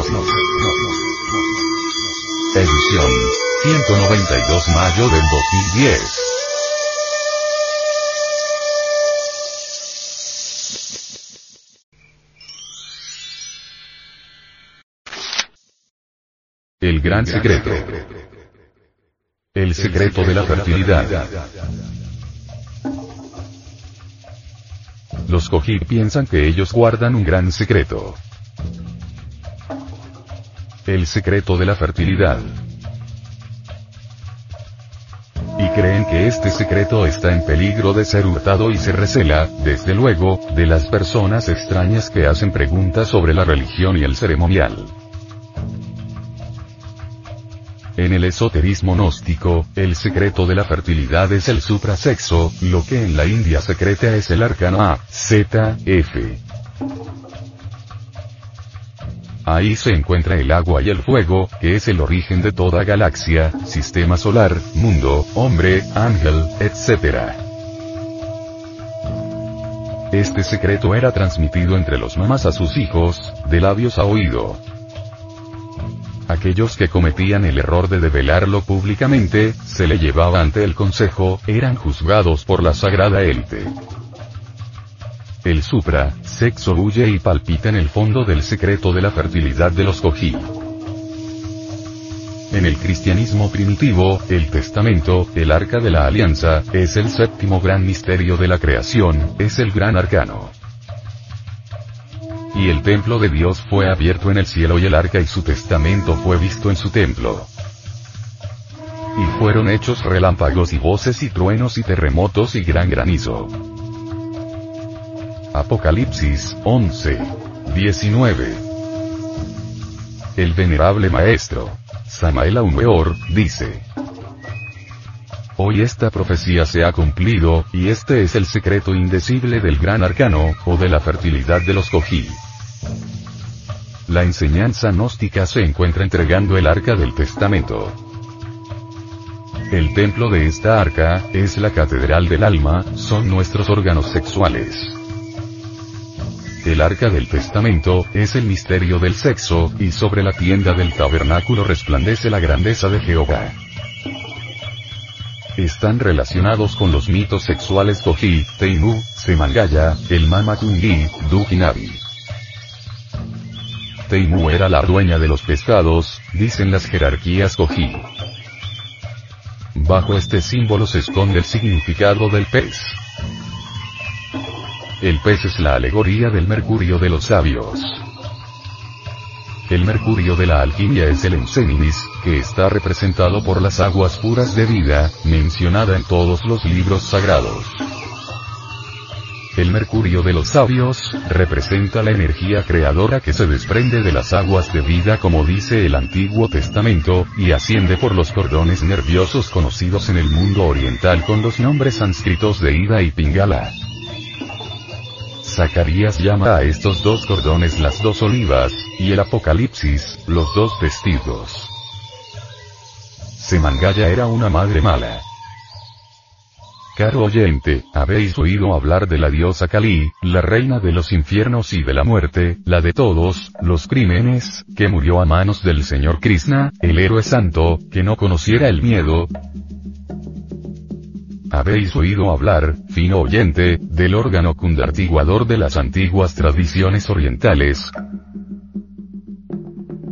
Edición 192 mayo del 2010. El gran secreto. El secreto de la fertilidad. Los Koji piensan que ellos guardan un gran secreto. El secreto de la fertilidad. Y creen que este secreto está en peligro de ser hurtado y se recela, desde luego, de las personas extrañas que hacen preguntas sobre la religión y el ceremonial. En el esoterismo gnóstico, el secreto de la fertilidad es el suprasexo, lo que en la India secreta es el arcano A, Z, F. Ahí se encuentra el agua y el fuego, que es el origen de toda galaxia, sistema solar, mundo, hombre, ángel, etc. Este secreto era transmitido entre los mamás a sus hijos, de labios a oído. Aquellos que cometían el error de develarlo públicamente, se le llevaba ante el consejo, eran juzgados por la sagrada élite. El supra, sexo huye y palpita en el fondo del secreto de la fertilidad de los Koji. En el cristianismo primitivo, el testamento, el arca de la alianza, es el séptimo gran misterio de la creación, es el gran arcano. Y el templo de Dios fue abierto en el cielo y el arca y su testamento fue visto en su templo. Y fueron hechos relámpagos y voces y truenos y terremotos y gran granizo. Apocalipsis 11. 19. El venerable maestro, Samael Aumeor, dice. Hoy esta profecía se ha cumplido, y este es el secreto indecible del gran arcano, o de la fertilidad de los Koji. La enseñanza gnóstica se encuentra entregando el arca del testamento. El templo de esta arca, es la catedral del alma, son nuestros órganos sexuales. El arca del testamento, es el misterio del sexo, y sobre la tienda del tabernáculo resplandece la grandeza de Jehová están relacionados con los mitos sexuales Koji, Teimu, Semangaya, el Mama Kungi, Dukinabi. Teimu era la dueña de los pescados, dicen las jerarquías Koji. Bajo este símbolo se esconde el significado del pez. El pez es la alegoría del mercurio de los sabios. El mercurio de la alquimia es el Enseninis, que está representado por las aguas puras de vida, mencionada en todos los libros sagrados. El mercurio de los sabios, representa la energía creadora que se desprende de las aguas de vida como dice el Antiguo Testamento, y asciende por los cordones nerviosos conocidos en el mundo oriental con los nombres sánscritos de Ida y Pingala. Zacarías llama a estos dos cordones las dos olivas, y el Apocalipsis, los dos testigos. Semangaya era una madre mala. Caro oyente, habéis oído hablar de la diosa Kali, la reina de los infiernos y de la muerte, la de todos, los crímenes, que murió a manos del señor Krishna, el héroe santo, que no conociera el miedo, habéis oído hablar, fino oyente, del órgano cundartiguador de las antiguas tradiciones orientales.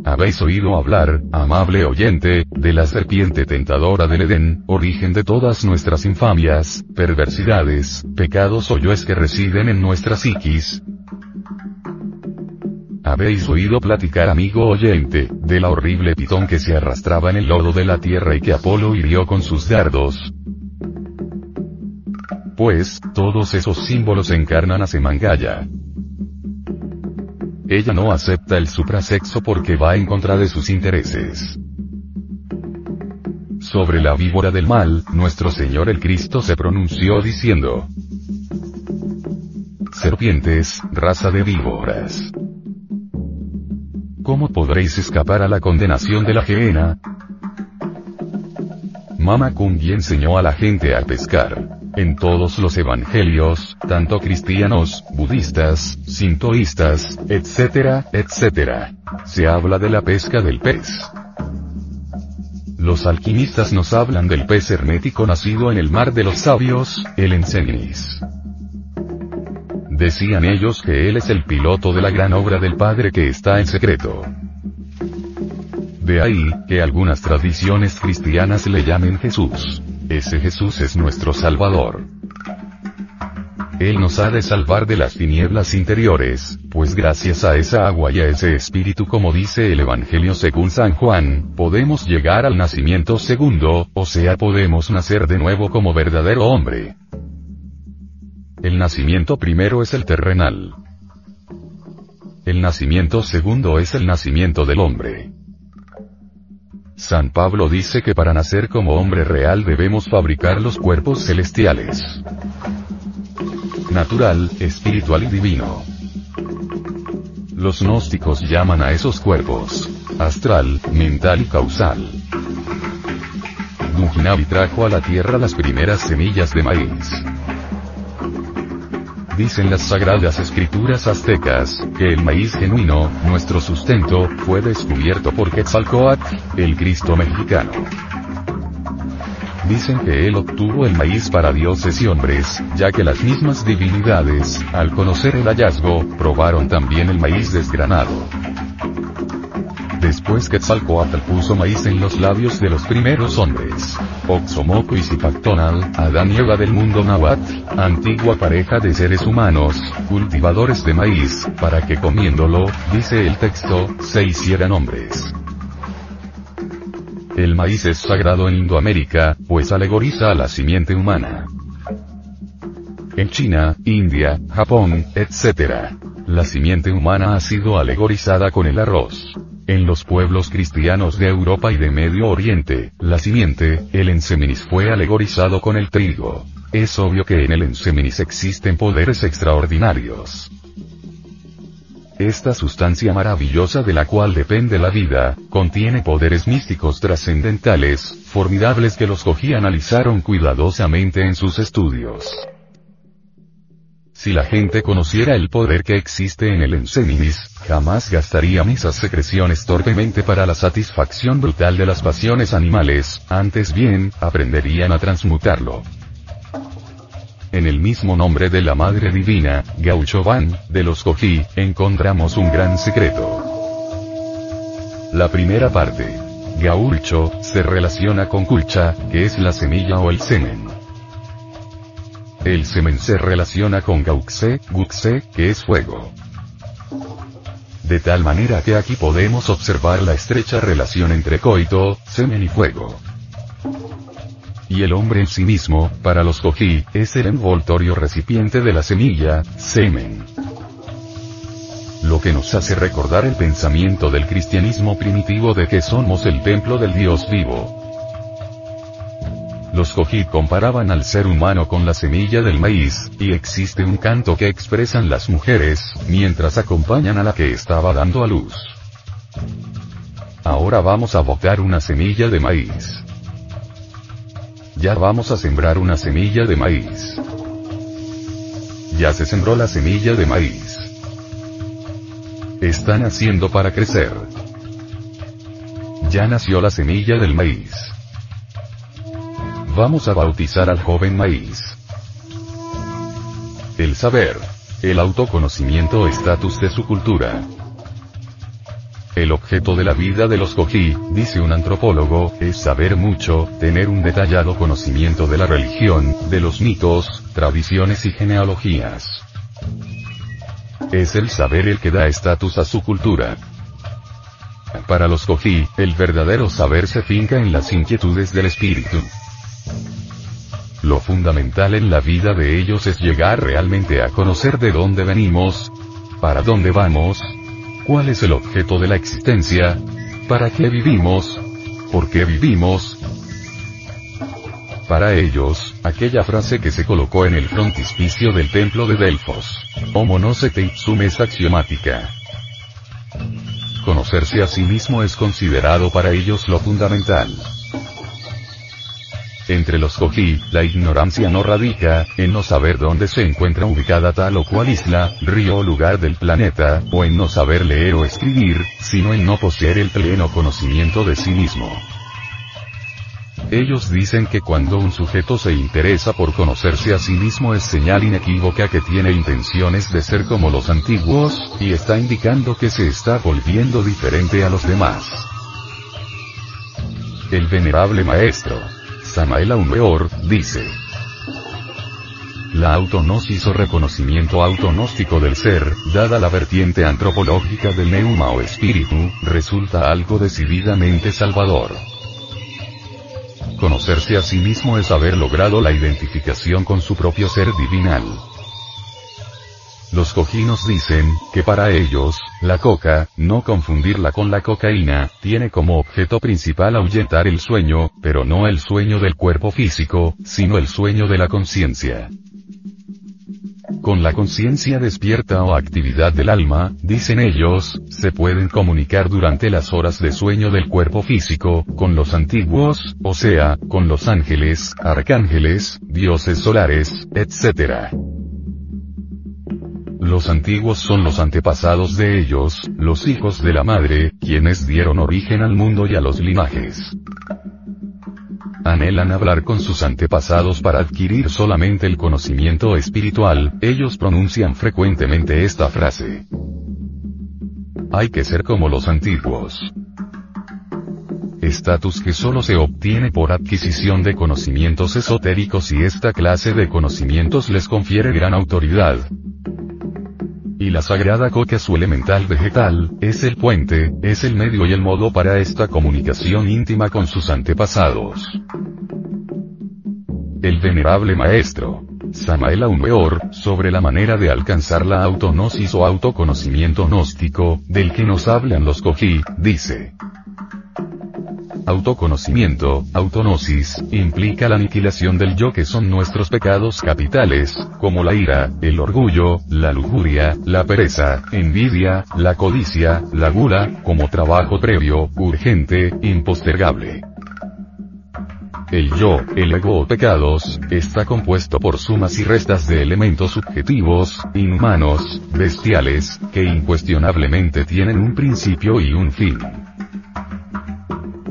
Habéis oído hablar, amable oyente, de la serpiente tentadora del Edén, origen de todas nuestras infamias, perversidades, pecados o yoes que residen en nuestra psiquis. Habéis oído platicar amigo oyente, de la horrible pitón que se arrastraba en el lodo de la tierra y que Apolo hirió con sus dardos, pues, todos esos símbolos encarnan a Semangaya. Ella no acepta el suprasexo porque va en contra de sus intereses. Sobre la víbora del mal, nuestro Señor el Cristo se pronunció diciendo, Serpientes, raza de víboras. ¿Cómo podréis escapar a la condenación de la gehenna? Mama Kungi enseñó a la gente a pescar. En todos los evangelios, tanto cristianos, budistas, sintoístas, etcétera, etcétera, se habla de la pesca del pez. Los alquimistas nos hablan del pez hermético nacido en el mar de los sabios, el Enseninis. Decían ellos que él es el piloto de la gran obra del Padre que está en secreto. De ahí, que algunas tradiciones cristianas le llamen Jesús. Ese Jesús es nuestro Salvador. Él nos ha de salvar de las tinieblas interiores, pues gracias a esa agua y a ese espíritu como dice el Evangelio según San Juan, podemos llegar al nacimiento segundo, o sea podemos nacer de nuevo como verdadero hombre. El nacimiento primero es el terrenal. El nacimiento segundo es el nacimiento del hombre. San Pablo dice que para nacer como hombre real debemos fabricar los cuerpos celestiales. Natural, espiritual y divino. Los gnósticos llaman a esos cuerpos astral, mental y causal. Nujinabi trajo a la tierra las primeras semillas de maíz dicen las sagradas escrituras aztecas, que el maíz genuino, nuestro sustento, fue descubierto por Quetzalcoatl, el Cristo mexicano. Dicen que él obtuvo el maíz para dioses y hombres, ya que las mismas divinidades, al conocer el hallazgo, probaron también el maíz desgranado. Después Quetzalcoatl puso maíz en los labios de los primeros hombres. Oxomoco y Zipactonal, Adán y Eva del mundo náhuatl, antigua pareja de seres humanos, cultivadores de maíz, para que comiéndolo, dice el texto, se hicieran hombres. El maíz es sagrado en Indoamérica, pues alegoriza a la simiente humana. En China, India, Japón, etc. La simiente humana ha sido alegorizada con el arroz. En los pueblos cristianos de Europa y de Medio Oriente, la simiente, el enseminis fue alegorizado con el trigo. Es obvio que en el enseminis existen poderes extraordinarios. Esta sustancia maravillosa de la cual depende la vida, contiene poderes místicos trascendentales, formidables que los Cogí analizaron cuidadosamente en sus estudios. Si la gente conociera el poder que existe en el enseminis, jamás gastaría esas secreciones torpemente para la satisfacción brutal de las pasiones animales, antes bien, aprenderían a transmutarlo. En el mismo nombre de la Madre Divina, Gauchoban, de los Cojí, encontramos un gran secreto. La primera parte. Gaulcho, se relaciona con Culcha, que es la semilla o el semen. El semen se relaciona con Gauxe, Guxe, que es fuego. De tal manera que aquí podemos observar la estrecha relación entre coito, semen y fuego. Y el hombre en sí mismo, para los Koji, es el envoltorio recipiente de la semilla, semen. Lo que nos hace recordar el pensamiento del cristianismo primitivo de que somos el templo del Dios vivo. Los Koji comparaban al ser humano con la semilla del maíz, y existe un canto que expresan las mujeres, mientras acompañan a la que estaba dando a luz. Ahora vamos a botar una semilla de maíz. Ya vamos a sembrar una semilla de maíz. Ya se sembró la semilla de maíz. Están haciendo para crecer. Ya nació la semilla del maíz. Vamos a bautizar al joven maíz. El saber. El autoconocimiento estatus de su cultura. El objeto de la vida de los Koji, dice un antropólogo, es saber mucho, tener un detallado conocimiento de la religión, de los mitos, tradiciones y genealogías. Es el saber el que da estatus a su cultura. Para los Koji, el verdadero saber se finca en las inquietudes del espíritu. Lo fundamental en la vida de ellos es llegar realmente a conocer de dónde venimos, para dónde vamos, cuál es el objeto de la existencia, para qué vivimos, por qué vivimos. Para ellos, aquella frase que se colocó en el frontispicio del templo de Delfos, Homo no se te es axiomática. Conocerse a sí mismo es considerado para ellos lo fundamental. Entre los Koji, la ignorancia no radica, en no saber dónde se encuentra ubicada tal o cual isla, río o lugar del planeta, o en no saber leer o escribir, sino en no poseer el pleno conocimiento de sí mismo. Ellos dicen que cuando un sujeto se interesa por conocerse a sí mismo es señal inequívoca que tiene intenciones de ser como los antiguos, y está indicando que se está volviendo diferente a los demás. El venerable maestro, Samael Aumeor, dice. La autonosis o reconocimiento autonóstico del ser, dada la vertiente antropológica del neuma o espíritu, resulta algo decididamente salvador. Conocerse a sí mismo es haber logrado la identificación con su propio ser divinal. Los cojinos dicen, que para ellos, la coca, no confundirla con la cocaína, tiene como objeto principal ahuyentar el sueño, pero no el sueño del cuerpo físico, sino el sueño de la conciencia. Con la conciencia despierta o actividad del alma, dicen ellos, se pueden comunicar durante las horas de sueño del cuerpo físico, con los antiguos, o sea, con los ángeles, arcángeles, dioses solares, etc. Los antiguos son los antepasados de ellos, los hijos de la madre, quienes dieron origen al mundo y a los linajes. Anhelan hablar con sus antepasados para adquirir solamente el conocimiento espiritual, ellos pronuncian frecuentemente esta frase. Hay que ser como los antiguos. Estatus que solo se obtiene por adquisición de conocimientos esotéricos y esta clase de conocimientos les confiere gran autoridad, y la sagrada coca su elemental vegetal, es el puente, es el medio y el modo para esta comunicación íntima con sus antepasados. El venerable maestro, Samael Aumeor, sobre la manera de alcanzar la autonosis o autoconocimiento gnóstico, del que nos hablan los Koji, dice. Autoconocimiento, autonosis, implica la aniquilación del yo que son nuestros pecados capitales, como la ira, el orgullo, la lujuria, la pereza, envidia, la codicia, la gula, como trabajo previo, urgente, impostergable. El yo, el ego o pecados, está compuesto por sumas y restas de elementos subjetivos, inhumanos, bestiales, que incuestionablemente tienen un principio y un fin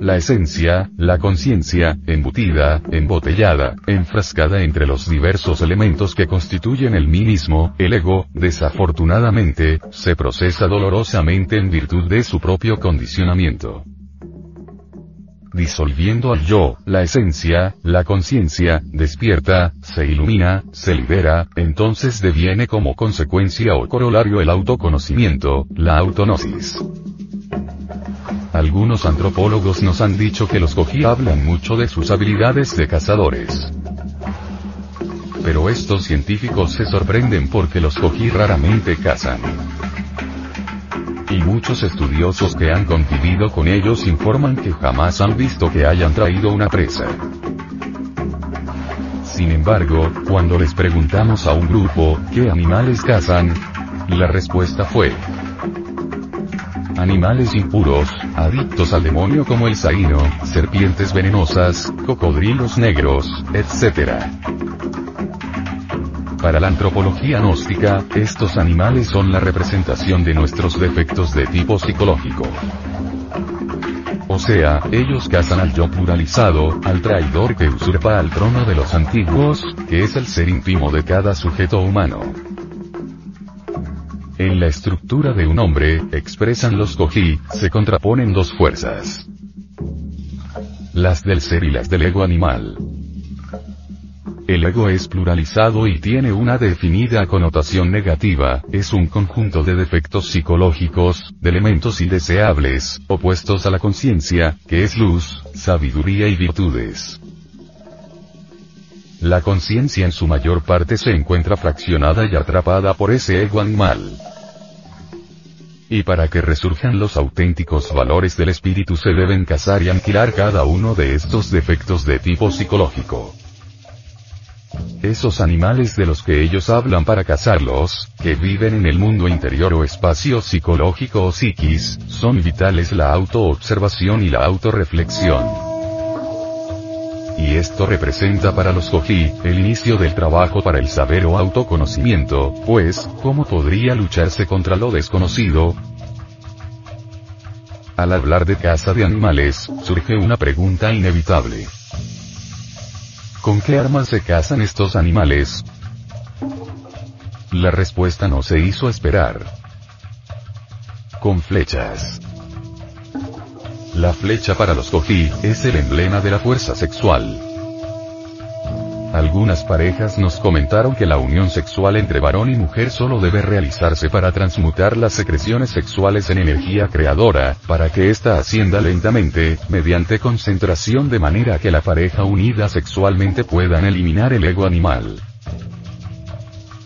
la esencia, la conciencia, embutida, embotellada, enfrascada entre los diversos elementos que constituyen el mí mismo, el ego, desafortunadamente, se procesa dolorosamente en virtud de su propio condicionamiento. Disolviendo al yo, la esencia, la conciencia, despierta, se ilumina, se libera, entonces deviene como consecuencia o corolario el autoconocimiento, la autonosis. Algunos antropólogos nos han dicho que los Koji hablan mucho de sus habilidades de cazadores. Pero estos científicos se sorprenden porque los Koji raramente cazan. Y muchos estudiosos que han convivido con ellos informan que jamás han visto que hayan traído una presa. Sin embargo, cuando les preguntamos a un grupo, ¿qué animales cazan? La respuesta fue, animales impuros, adictos al demonio como el saíno, serpientes venenosas, cocodrilos negros, etc. Para la antropología gnóstica, estos animales son la representación de nuestros defectos de tipo psicológico. O sea, ellos cazan al yo pluralizado, al traidor que usurpa al trono de los antiguos, que es el ser íntimo de cada sujeto humano. En la estructura de un hombre, expresan los koji, se contraponen dos fuerzas. Las del ser y las del ego animal. El ego es pluralizado y tiene una definida connotación negativa, es un conjunto de defectos psicológicos, de elementos indeseables, opuestos a la conciencia, que es luz, sabiduría y virtudes. La conciencia en su mayor parte se encuentra fraccionada y atrapada por ese ego animal. Y para que resurjan los auténticos valores del espíritu se deben cazar y aniquilar cada uno de estos defectos de tipo psicológico. Esos animales de los que ellos hablan para cazarlos, que viven en el mundo interior o espacio psicológico o psiquis, son vitales la autoobservación y la autorreflexión. Y esto representa para los Koji, el inicio del trabajo para el saber o autoconocimiento, pues, ¿cómo podría lucharse contra lo desconocido? Al hablar de caza de animales, surge una pregunta inevitable. ¿Con qué armas se cazan estos animales? La respuesta no se hizo esperar. Con flechas. La flecha para los Koji, es el emblema de la fuerza sexual. Algunas parejas nos comentaron que la unión sexual entre varón y mujer solo debe realizarse para transmutar las secreciones sexuales en energía creadora, para que ésta ascienda lentamente, mediante concentración de manera que la pareja unida sexualmente puedan eliminar el ego animal.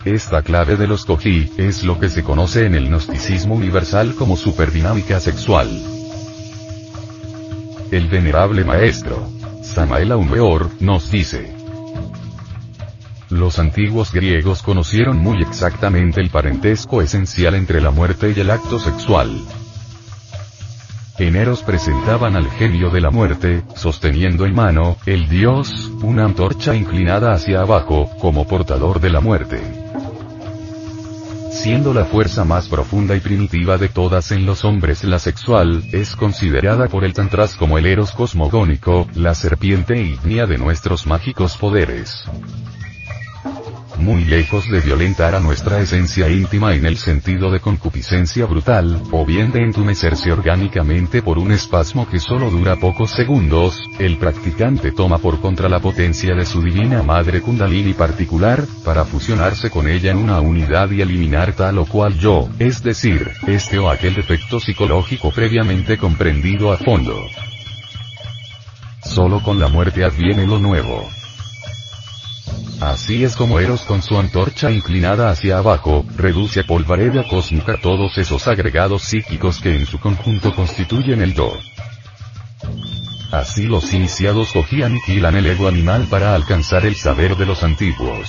Esta clave de los Koji, es lo que se conoce en el gnosticismo universal como superdinámica sexual. El venerable maestro, Samael Aumeor, nos dice, los antiguos griegos conocieron muy exactamente el parentesco esencial entre la muerte y el acto sexual. En Eros presentaban al genio de la muerte, sosteniendo en mano, el dios, una antorcha inclinada hacia abajo, como portador de la muerte. Siendo la fuerza más profunda y primitiva de todas en los hombres la sexual, es considerada por el Tantras como el Eros cosmogónico, la serpiente ígnea de nuestros mágicos poderes muy lejos de violentar a nuestra esencia íntima en el sentido de concupiscencia brutal, o bien de entumecerse orgánicamente por un espasmo que solo dura pocos segundos, el practicante toma por contra la potencia de su divina madre kundalini particular, para fusionarse con ella en una unidad y eliminar tal o cual yo, es decir, este o aquel defecto psicológico previamente comprendido a fondo. Solo con la muerte adviene lo nuevo. Así es como Eros con su antorcha inclinada hacia abajo, reduce a polvareda cósmica todos esos agregados psíquicos que en su conjunto constituyen el Do. Así los iniciados Koji aniquilan el ego animal para alcanzar el saber de los antiguos.